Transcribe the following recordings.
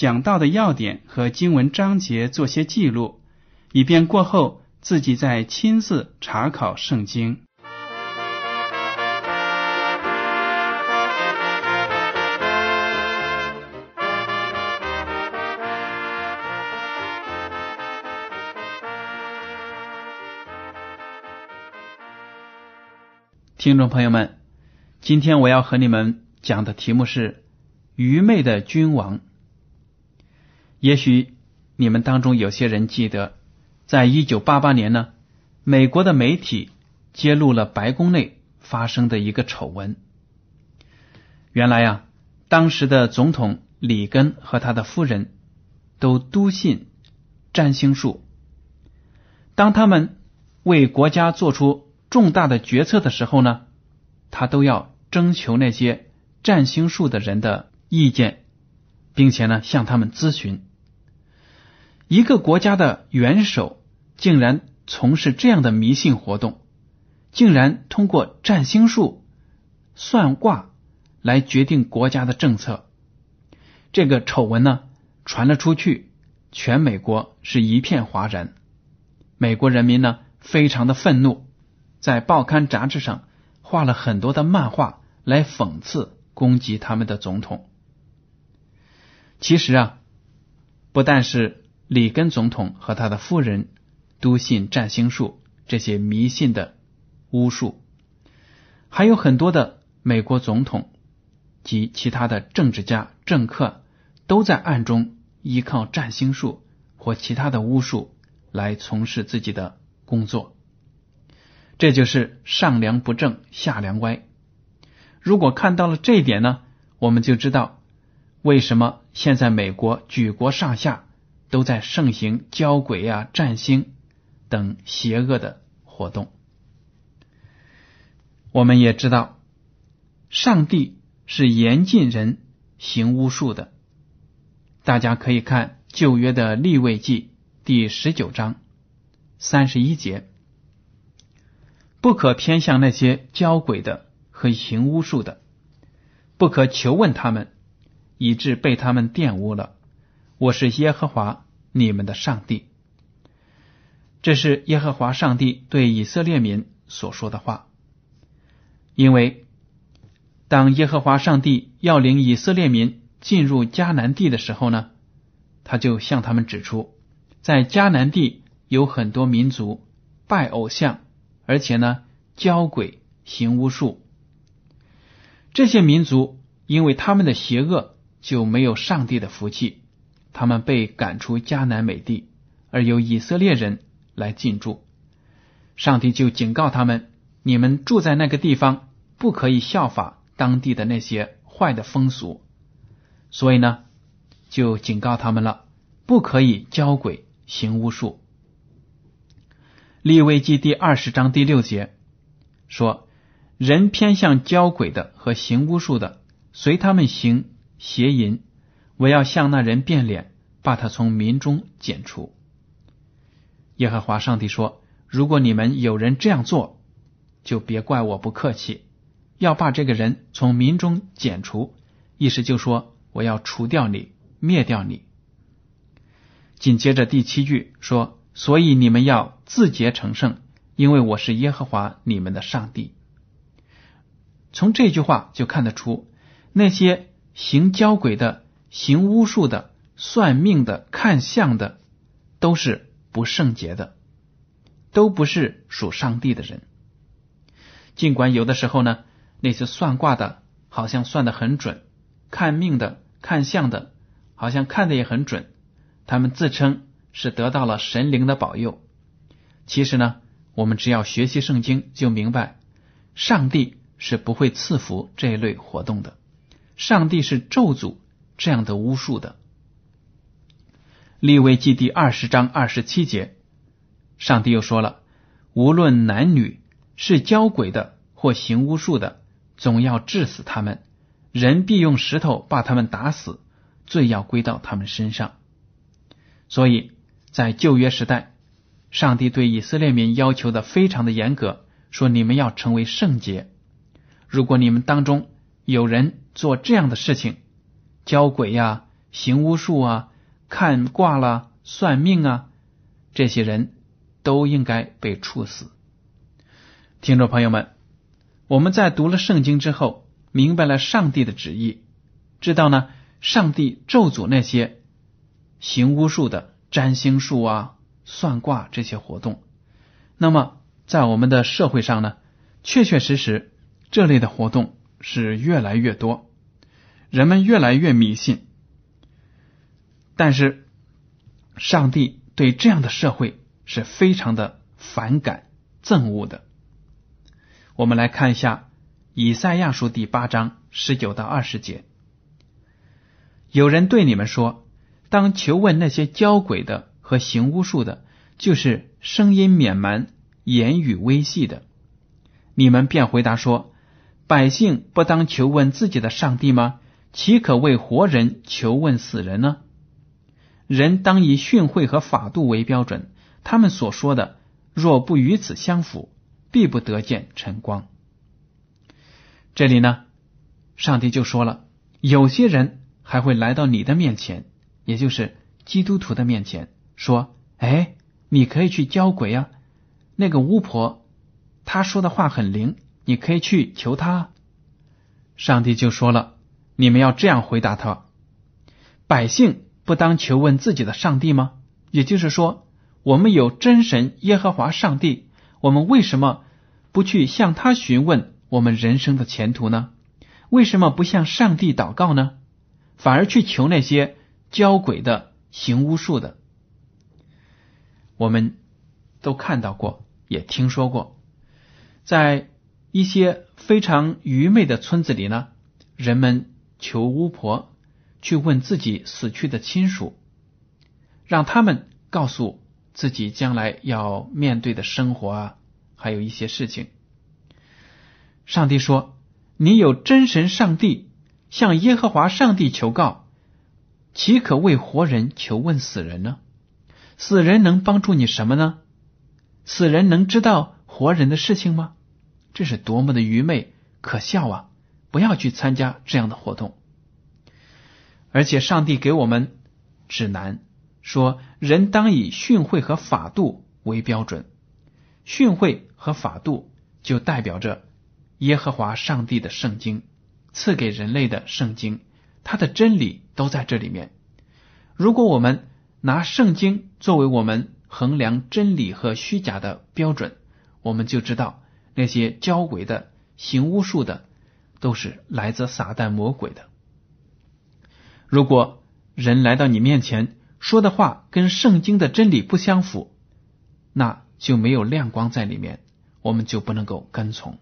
讲到的要点和经文章节做些记录，以便过后自己再亲自查考圣经。听众朋友们，今天我要和你们讲的题目是“愚昧的君王”。也许你们当中有些人记得，在一九八八年呢，美国的媒体揭露了白宫内发生的一个丑闻。原来呀，当时的总统里根和他的夫人都笃信占星术，当他们为国家做出。重大的决策的时候呢，他都要征求那些占星术的人的意见，并且呢向他们咨询。一个国家的元首竟然从事这样的迷信活动，竟然通过占星术、算卦来决定国家的政策。这个丑闻呢传了出去，全美国是一片哗然，美国人民呢非常的愤怒。在报刊杂志上画了很多的漫画来讽刺攻击他们的总统。其实啊，不但是里根总统和他的夫人都信占星术这些迷信的巫术，还有很多的美国总统及其他的政治家、政客都在暗中依靠占星术或其他的巫术来从事自己的工作。这就是上梁不正下梁歪。如果看到了这一点呢，我们就知道为什么现在美国举国上下都在盛行交鬼啊、占星等邪恶的活动。我们也知道，上帝是严禁人行巫术的。大家可以看旧约的立位记第十九章三十一节。不可偏向那些交鬼的和行巫术的，不可求问他们，以致被他们玷污了。我是耶和华你们的上帝。这是耶和华上帝对以色列民所说的话。因为当耶和华上帝要领以色列民进入迦南地的时候呢，他就向他们指出，在迦南地有很多民族拜偶像。而且呢，教鬼行巫术，这些民族因为他们的邪恶，就没有上帝的福气，他们被赶出迦南美地，而由以色列人来进驻。上帝就警告他们：你们住在那个地方，不可以效法当地的那些坏的风俗。所以呢，就警告他们了，不可以交鬼行巫术。利未记第二十章第六节说：“人偏向交鬼的和行巫术的，随他们行邪淫，我要向那人变脸，把他从民中剪除。”耶和华上帝说：“如果你们有人这样做，就别怪我不客气，要把这个人从民中剪除。意思就说我要除掉你，灭掉你。”紧接着第七句说。所以你们要自洁成圣，因为我是耶和华你们的上帝。从这句话就看得出，那些行交鬼的、行巫术的，算命的、看相的，都是不圣洁的，都不是属上帝的人。尽管有的时候呢，那些算卦的好像算的很准，看命的、看相的，好像看的也很准，他们自称是得到了神灵的保佑。其实呢，我们只要学习圣经，就明白上帝是不会赐福这一类活动的，上帝是咒诅这样的巫术的。立位记第二十章二十七节，上帝又说了：无论男女，是交鬼的或行巫术的，总要治死他们。人必用石头把他们打死，罪要归到他们身上。所以在旧约时代，上帝对以色列民要求的非常的严格，说你们要成为圣洁。如果你们当中有人做这样的事情，交鬼呀，行巫术啊。看卦了、算命啊，这些人都应该被处死。听众朋友们，我们在读了圣经之后，明白了上帝的旨意，知道呢，上帝咒诅那些行巫术的、占星术啊、算卦这些活动。那么，在我们的社会上呢，确确实实这类的活动是越来越多，人们越来越迷信。但是，上帝对这样的社会是非常的反感、憎恶的。我们来看一下《以赛亚书》第八章十九到二十节。有人对你们说：“当求问那些交鬼的和行巫术的，就是声音绵蛮、言语微细的。”你们便回答说：“百姓不当求问自己的上帝吗？岂可为活人求问死人呢？”人当以训诲和法度为标准，他们所说的若不与此相符，必不得见晨光。这里呢，上帝就说了，有些人还会来到你的面前，也就是基督徒的面前，说：“哎，你可以去教鬼啊，那个巫婆，她说的话很灵，你可以去求她。”上帝就说了，你们要这样回答他：百姓。不当求问自己的上帝吗？也就是说，我们有真神耶和华上帝，我们为什么不去向他询问我们人生的前途呢？为什么不向上帝祷告呢？反而去求那些教鬼的、行巫术的？我们都看到过，也听说过，在一些非常愚昧的村子里呢，人们求巫婆。去问自己死去的亲属，让他们告诉自己将来要面对的生活啊，还有一些事情。上帝说：“你有真神上帝，向耶和华上帝求告，岂可为活人求问死人呢？死人能帮助你什么呢？死人能知道活人的事情吗？这是多么的愚昧可笑啊！不要去参加这样的活动。”而且，上帝给我们指南说，人当以训诲和法度为标准。训诲和法度就代表着耶和华上帝的圣经赐给人类的圣经，它的真理都在这里面。如果我们拿圣经作为我们衡量真理和虚假的标准，我们就知道那些教鬼的、行巫术的，都是来自撒旦魔鬼的。如果人来到你面前说的话跟圣经的真理不相符，那就没有亮光在里面，我们就不能够跟从。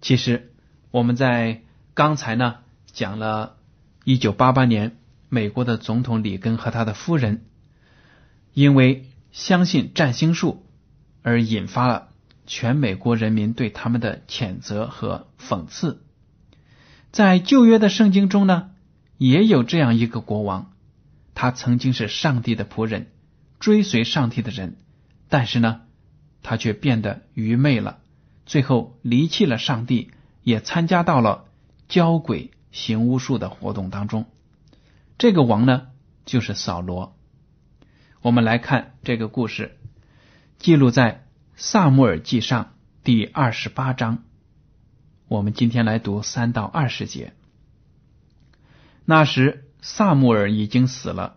其实我们在刚才呢讲了一九八八年美国的总统里根和他的夫人因为相信占星术而引发了全美国人民对他们的谴责和讽刺。在旧约的圣经中呢，也有这样一个国王，他曾经是上帝的仆人，追随上帝的人，但是呢，他却变得愚昧了，最后离弃了上帝，也参加到了教鬼行巫术的活动当中。这个王呢，就是扫罗。我们来看这个故事，记录在《萨姆尔记上》第二十八章。我们今天来读三到二十节。那时，萨穆尔已经死了，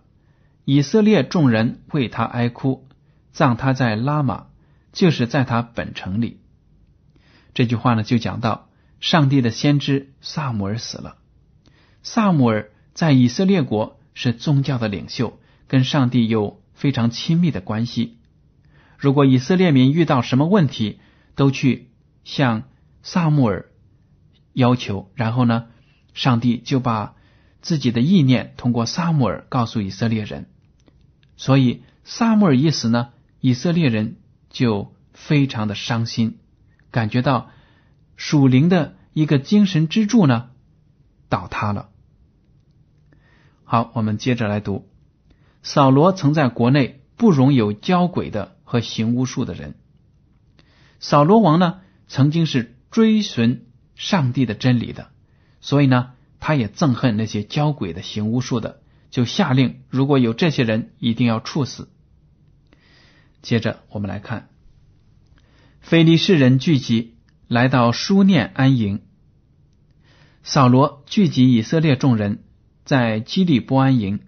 以色列众人为他哀哭，葬他在拉玛，就是在他本城里。这句话呢，就讲到上帝的先知萨姆尔死了。萨姆尔在以色列国是宗教的领袖，跟上帝有非常亲密的关系。如果以色列民遇到什么问题，都去向萨穆尔要求，然后呢，上帝就把自己的意念通过萨穆尔告诉以色列人。所以萨穆尔一死呢，以色列人就非常的伤心，感觉到属灵的一个精神支柱呢倒塌了。好，我们接着来读。扫罗曾在国内不容有交鬼的和行巫术的人。扫罗王呢，曾经是追寻上帝的真理的，所以呢，他也憎恨那些交鬼的、行巫术的，就下令，如果有这些人，一定要处死。接着我们来看，非利士人聚集来到书念安营，扫罗聚集以色列众人。在基利波安营，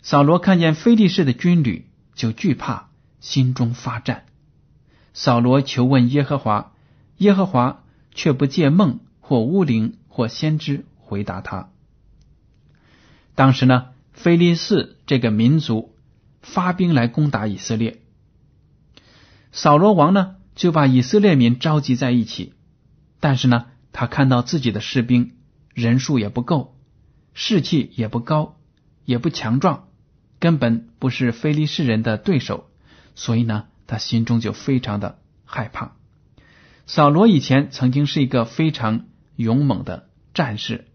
扫罗看见非利士的军旅，就惧怕，心中发战。扫罗求问耶和华，耶和华却不借梦或巫灵或先知回答他。当时呢，菲利士这个民族发兵来攻打以色列，扫罗王呢就把以色列民召集在一起，但是呢，他看到自己的士兵人数也不够。士气也不高，也不强壮，根本不是非利士人的对手，所以呢，他心中就非常的害怕。扫罗以前曾经是一个非常勇猛的战士，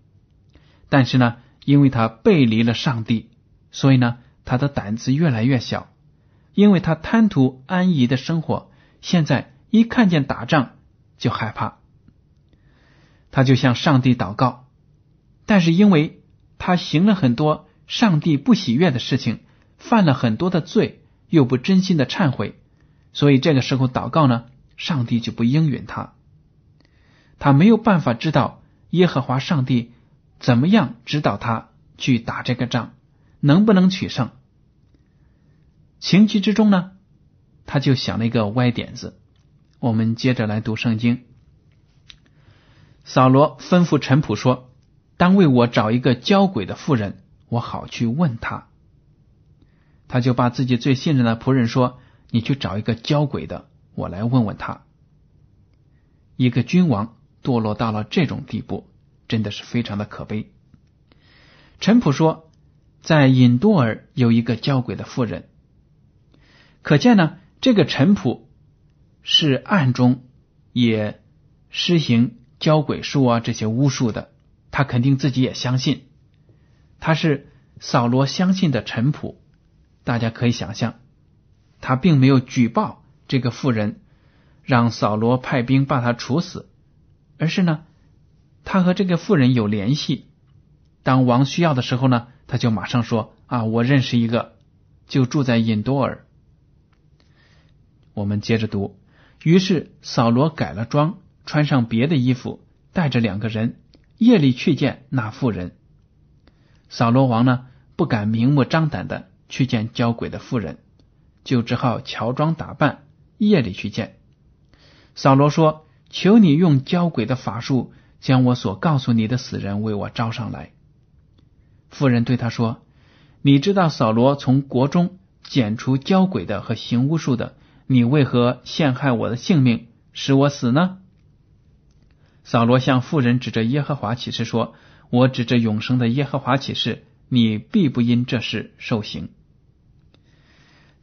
但是呢，因为他背离了上帝，所以呢，他的胆子越来越小，因为他贪图安逸的生活，现在一看见打仗就害怕，他就向上帝祷告，但是因为。他行了很多上帝不喜悦的事情，犯了很多的罪，又不真心的忏悔，所以这个时候祷告呢，上帝就不应允他。他没有办法知道耶和华上帝怎么样指导他去打这个仗，能不能取胜。情急之中呢，他就想了一个歪点子。我们接着来读圣经。扫罗吩咐陈普说。当为我找一个交鬼的妇人，我好去问他。他就把自己最信任的仆人说：“你去找一个交鬼的，我来问问他。”一个君王堕落到了这种地步，真的是非常的可悲。陈普说，在尹多尔有一个交鬼的妇人，可见呢，这个陈普是暗中也施行交鬼术啊这些巫术的。他肯定自己也相信，他是扫罗相信的陈普。大家可以想象，他并没有举报这个妇人，让扫罗派兵把他处死，而是呢，他和这个妇人有联系。当王需要的时候呢，他就马上说：“啊，我认识一个，就住在隐多尔。”我们接着读，于是扫罗改了装，穿上别的衣服，带着两个人。夜里去见那妇人，扫罗王呢不敢明目张胆的去见交鬼的妇人，就只好乔装打扮，夜里去见。扫罗说：“求你用交鬼的法术，将我所告诉你的死人为我招上来。”妇人对他说：“你知道扫罗从国中剪除交鬼的和行巫术的，你为何陷害我的性命，使我死呢？”扫罗向妇人指着耶和华起誓说：“我指着永生的耶和华起誓，你必不因这事受刑。”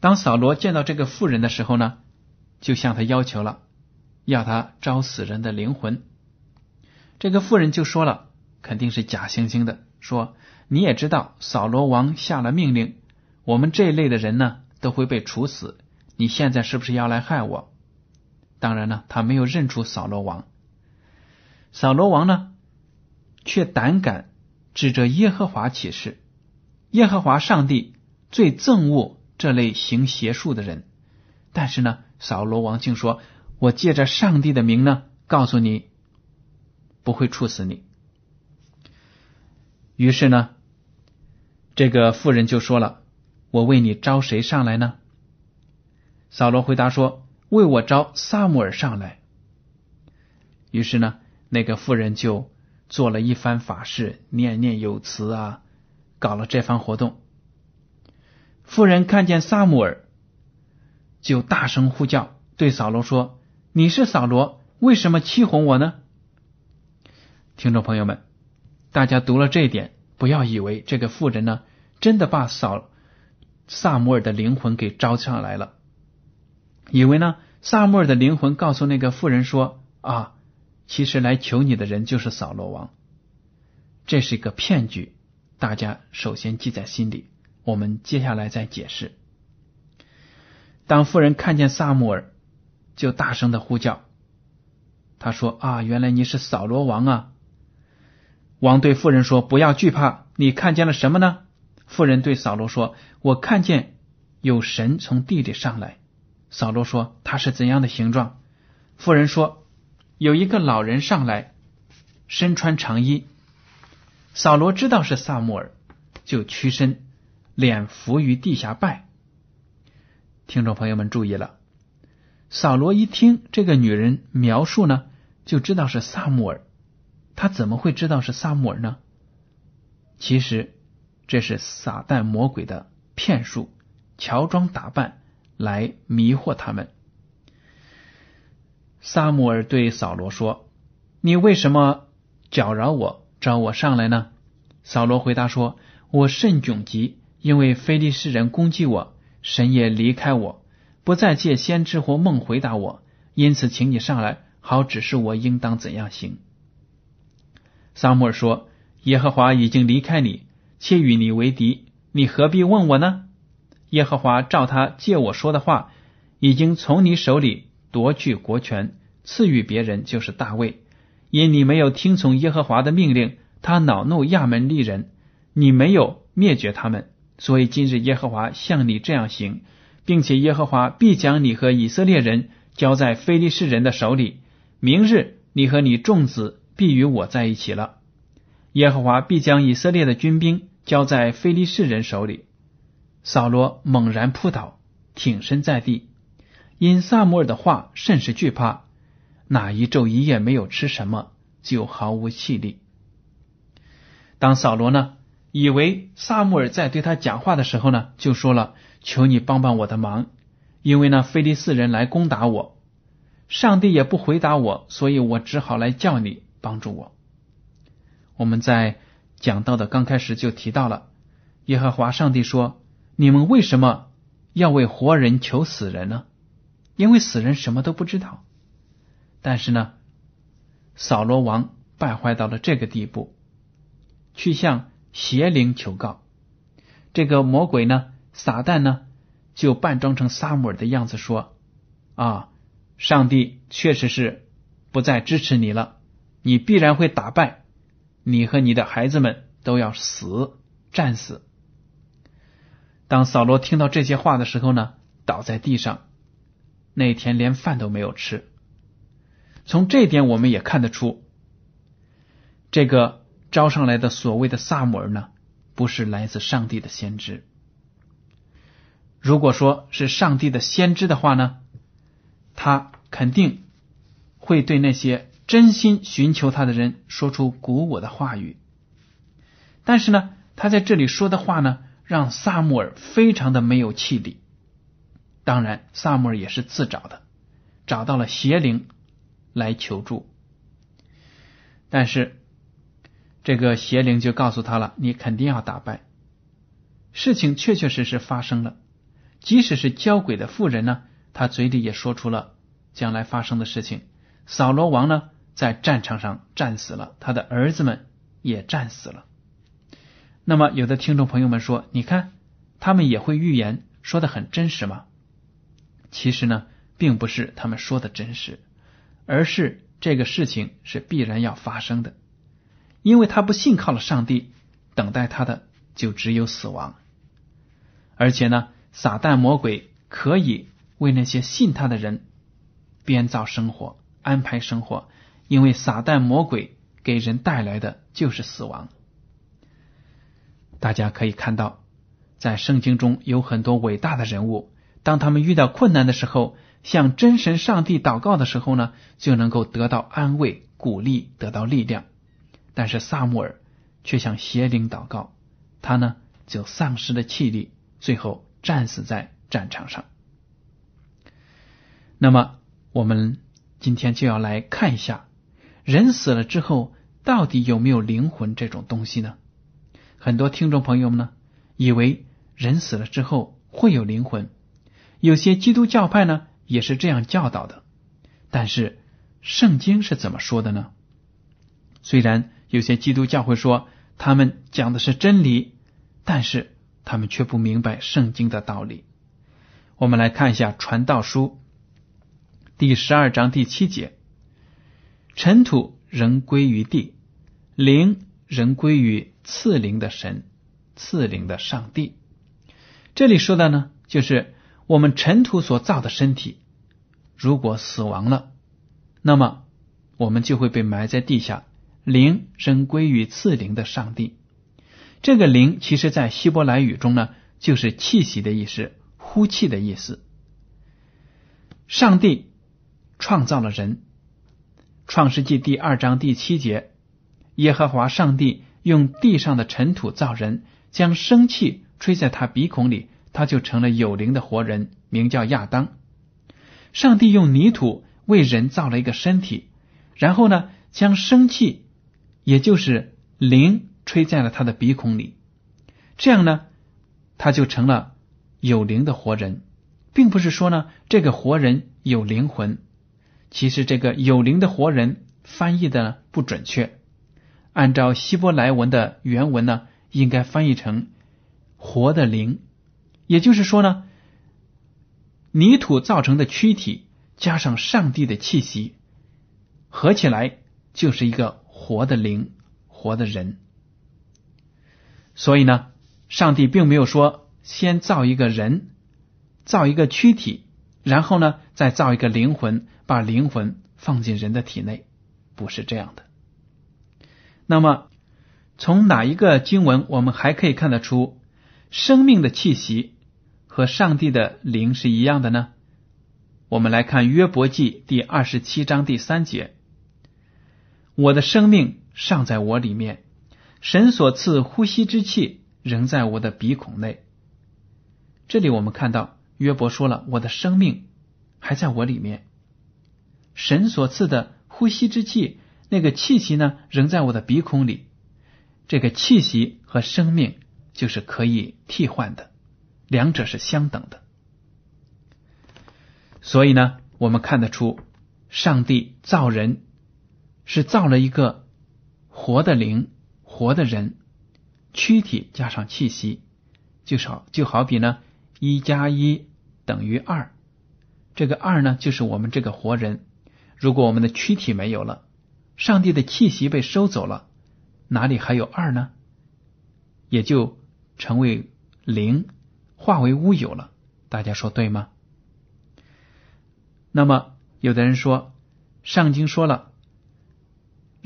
当扫罗见到这个妇人的时候呢，就向他要求了，要他招死人的灵魂。这个妇人就说了，肯定是假惺惺的，说：“你也知道，扫罗王下了命令，我们这一类的人呢都会被处死。你现在是不是要来害我？”当然呢，他没有认出扫罗王。扫罗王呢，却胆敢指着耶和华起誓。耶和华上帝最憎恶这类行邪术的人。但是呢，扫罗王竟说：“我借着上帝的名呢，告诉你，不会处死你。”于是呢，这个妇人就说了：“我为你招谁上来呢？”扫罗回答说：“为我招撒母耳上来。”于是呢，那个妇人就做了一番法事，念念有词啊，搞了这番活动。妇人看见撒母耳，就大声呼叫，对扫罗说：“你是扫罗，为什么欺哄我呢？”听众朋友们，大家读了这一点，不要以为这个妇人呢，真的把扫萨母尔的灵魂给招上来了，以为呢，萨母尔的灵魂告诉那个妇人说：“啊，其实来求你的人就是扫罗王。”这是一个骗局，大家首先记在心里。我们接下来再解释。当妇人看见萨母尔，就大声的呼叫。他说：“啊，原来你是扫罗王啊！”王对妇人说：“不要惧怕，你看见了什么呢？”妇人对扫罗说：“我看见有神从地里上来。”扫罗说：“他是怎样的形状？”妇人说：“有一个老人上来，身穿长衣。”扫罗知道是萨母尔，就屈身。脸伏于地下拜，听众朋友们注意了，扫罗一听这个女人描述呢，就知道是萨母尔。他怎么会知道是萨母尔呢？其实这是撒旦魔鬼的骗术，乔装打扮来迷惑他们。萨母尔对扫罗说：“你为什么搅扰我，招我上来呢？”扫罗回答说：“我甚窘急。”因为非利士人攻击我，神也离开我，不再借先知或梦回答我，因此请你上来，好指示我应当怎样行。撒母耳说：“耶和华已经离开你，且与你为敌，你何必问我呢？耶和华照他借我说的话，已经从你手里夺去国权，赐予别人，就是大卫。因你没有听从耶和华的命令，他恼怒亚门利人，你没有灭绝他们。”所以今日耶和华向你这样行，并且耶和华必将你和以色列人交在非利士人的手里。明日你和你众子必与我在一起了。耶和华必将以色列的军兵交在非利士人手里。扫罗猛然扑倒，挺身在地，因萨摩尔的话甚是惧怕。那一昼一夜没有吃什么，就毫无气力。当扫罗呢？以为萨穆尔在对他讲话的时候呢，就说了：“求你帮帮我的忙，因为呢，菲利斯人来攻打我，上帝也不回答我，所以我只好来叫你帮助我。”我们在讲到的刚开始就提到了，耶和华上帝说：“你们为什么要为活人求死人呢？因为死人什么都不知道。”但是呢，扫罗王败坏到了这个地步，去向。邪灵求告，这个魔鬼呢，撒旦呢，就扮装成撒母耳的样子说：“啊，上帝确实是不再支持你了，你必然会打败，你和你的孩子们都要死，战死。”当扫罗听到这些话的时候呢，倒在地上，那天连饭都没有吃。从这点我们也看得出，这个。招上来的所谓的萨姆尔呢，不是来自上帝的先知。如果说是上帝的先知的话呢，他肯定会对那些真心寻求他的人说出鼓舞的话语。但是呢，他在这里说的话呢，让萨姆尔非常的没有气力。当然，萨姆尔也是自找的，找到了邪灵来求助。但是。这个邪灵就告诉他了：“你肯定要打败。”事情确确实实发生了。即使是交鬼的妇人呢，他嘴里也说出了将来发生的事情。扫罗王呢，在战场上战死了，他的儿子们也战死了。那么，有的听众朋友们说：“你看，他们也会预言，说的很真实吗？”其实呢，并不是他们说的真实，而是这个事情是必然要发生的。因为他不信靠了上帝，等待他的就只有死亡。而且呢，撒旦魔鬼可以为那些信他的人编造生活、安排生活，因为撒旦魔鬼给人带来的就是死亡。大家可以看到，在圣经中有很多伟大的人物，当他们遇到困难的时候，向真神上帝祷告的时候呢，就能够得到安慰、鼓励，得到力量。但是萨穆尔却向邪灵祷告，他呢就丧失了气力，最后战死在战场上。那么，我们今天就要来看一下，人死了之后到底有没有灵魂这种东西呢？很多听众朋友们呢，以为人死了之后会有灵魂，有些基督教派呢也是这样教导的。但是，圣经是怎么说的呢？虽然。有些基督教会说他们讲的是真理，但是他们却不明白圣经的道理。我们来看一下《传道书》第十二章第七节：“尘土仍归于地，灵仍归于赐灵的神，赐灵的上帝。”这里说的呢，就是我们尘土所造的身体，如果死亡了，那么我们就会被埋在地下。灵仍归于赐灵的上帝。这个灵，其实在希伯来语中呢，就是气息的意思，呼气的意思。上帝创造了人，《创世纪》第二章第七节，耶和华上帝用地上的尘土造人，将生气吹在他鼻孔里，他就成了有灵的活人，名叫亚当。上帝用泥土为人造了一个身体，然后呢，将生气。也就是灵吹在了他的鼻孔里，这样呢，他就成了有灵的活人，并不是说呢这个活人有灵魂。其实这个有灵的活人翻译的不准确，按照希伯来文的原文呢，应该翻译成活的灵。也就是说呢，泥土造成的躯体加上上帝的气息，合起来就是一个。活的灵，活的人，所以呢，上帝并没有说先造一个人，造一个躯体，然后呢再造一个灵魂，把灵魂放进人的体内，不是这样的。那么，从哪一个经文我们还可以看得出生命的气息和上帝的灵是一样的呢？我们来看约伯记第二十七章第三节。我的生命尚在我里面，神所赐呼吸之气仍在我的鼻孔内。这里我们看到约伯说了：“我的生命还在我里面，神所赐的呼吸之气，那个气息呢，仍在我的鼻孔里。这个气息和生命就是可以替换的，两者是相等的。所以呢，我们看得出上帝造人。”是造了一个活的灵，活的人，躯体加上气息，就少就好比呢，一加一等于二。这个二呢，就是我们这个活人。如果我们的躯体没有了，上帝的气息被收走了，哪里还有二呢？也就成为零，化为乌有了。大家说对吗？那么有的人说，上经说了。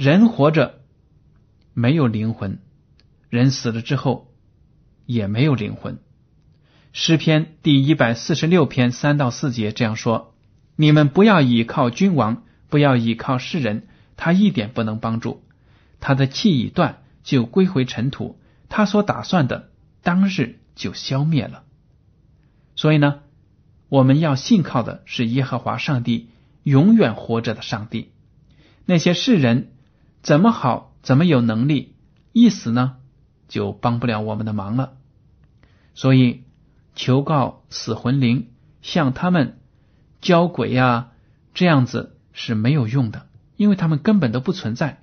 人活着没有灵魂，人死了之后也没有灵魂。诗篇第一百四十六篇三到四节这样说：“你们不要倚靠君王，不要倚靠世人，他一点不能帮助。他的气已断，就归回尘土；他所打算的，当日就消灭了。所以呢，我们要信靠的是耶和华上帝，永远活着的上帝。那些世人。”怎么好？怎么有能力？一死呢，就帮不了我们的忙了。所以求告死魂灵，向他们交鬼呀，这样子是没有用的，因为他们根本都不存在。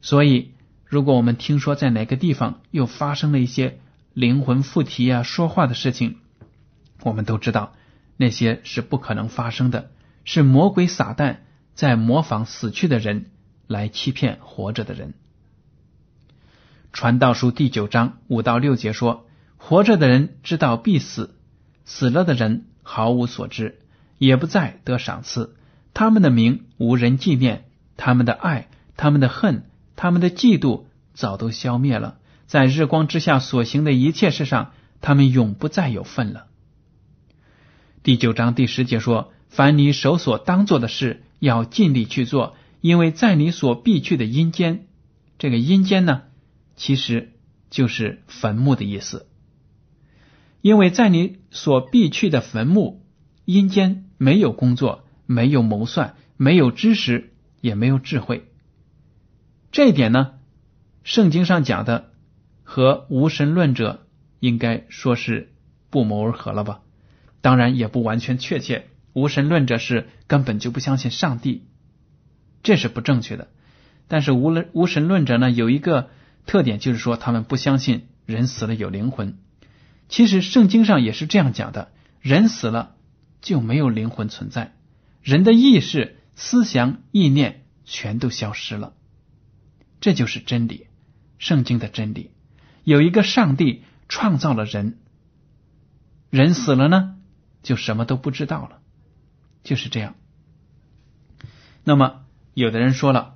所以，如果我们听说在哪个地方又发生了一些灵魂附体啊、说话的事情，我们都知道那些是不可能发生的，是魔鬼撒旦在模仿死去的人。来欺骗活着的人。传道书第九章五到六节说：活着的人知道必死，死了的人毫无所知，也不再得赏赐。他们的名无人纪念，他们的爱、他们的恨、他们的嫉妒早都消灭了。在日光之下所行的一切事上，他们永不再有份了。第九章第十节说：“凡你手所当做的事，要尽力去做，因为在你所必去的阴间，这个阴间呢，其实就是坟墓的意思。因为在你所必去的坟墓阴间，没有工作，没有谋算，没有知识，也没有智慧。这一点呢，圣经上讲的。”和无神论者应该说是不谋而合了吧？当然也不完全确切。无神论者是根本就不相信上帝，这是不正确的。但是无论无神论者呢，有一个特点就是说他们不相信人死了有灵魂。其实圣经上也是这样讲的：人死了就没有灵魂存在，人的意识、思想、意念全都消失了。这就是真理，圣经的真理。有一个上帝创造了人，人死了呢，就什么都不知道了，就是这样。那么，有的人说了，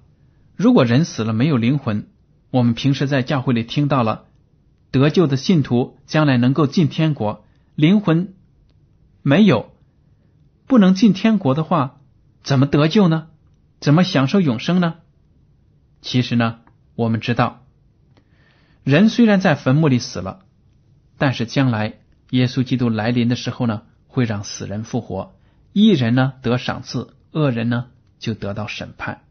如果人死了没有灵魂，我们平时在教会里听到了得救的信徒将来能够进天国，灵魂没有，不能进天国的话，怎么得救呢？怎么享受永生呢？其实呢，我们知道。人虽然在坟墓里死了，但是将来耶稣基督来临的时候呢，会让死人复活，一人呢得赏赐，恶人呢就得到审判。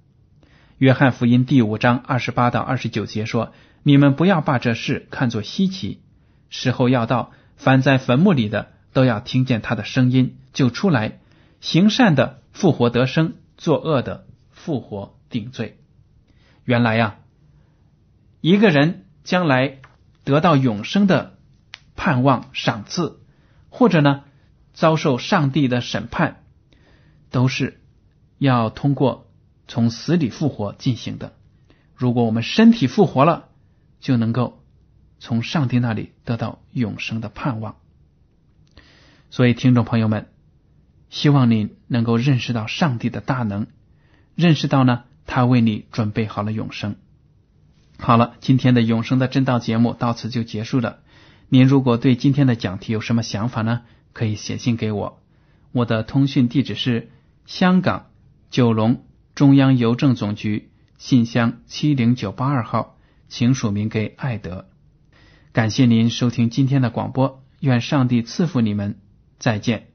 约翰福音第五章二十八到二十九节说：“你们不要把这事看作稀奇，时候要到，凡在坟墓里的都要听见他的声音，就出来，行善的复活得生，作恶的复活定罪。”原来呀，一个人。将来得到永生的盼望赏赐，或者呢遭受上帝的审判，都是要通过从死里复活进行的。如果我们身体复活了，就能够从上帝那里得到永生的盼望。所以，听众朋友们，希望你能够认识到上帝的大能，认识到呢他为你准备好了永生。好了，今天的永生的正道节目到此就结束了。您如果对今天的讲题有什么想法呢？可以写信给我，我的通讯地址是香港九龙中央邮政总局信箱七零九八二号，请署名给艾德。感谢您收听今天的广播，愿上帝赐福你们，再见。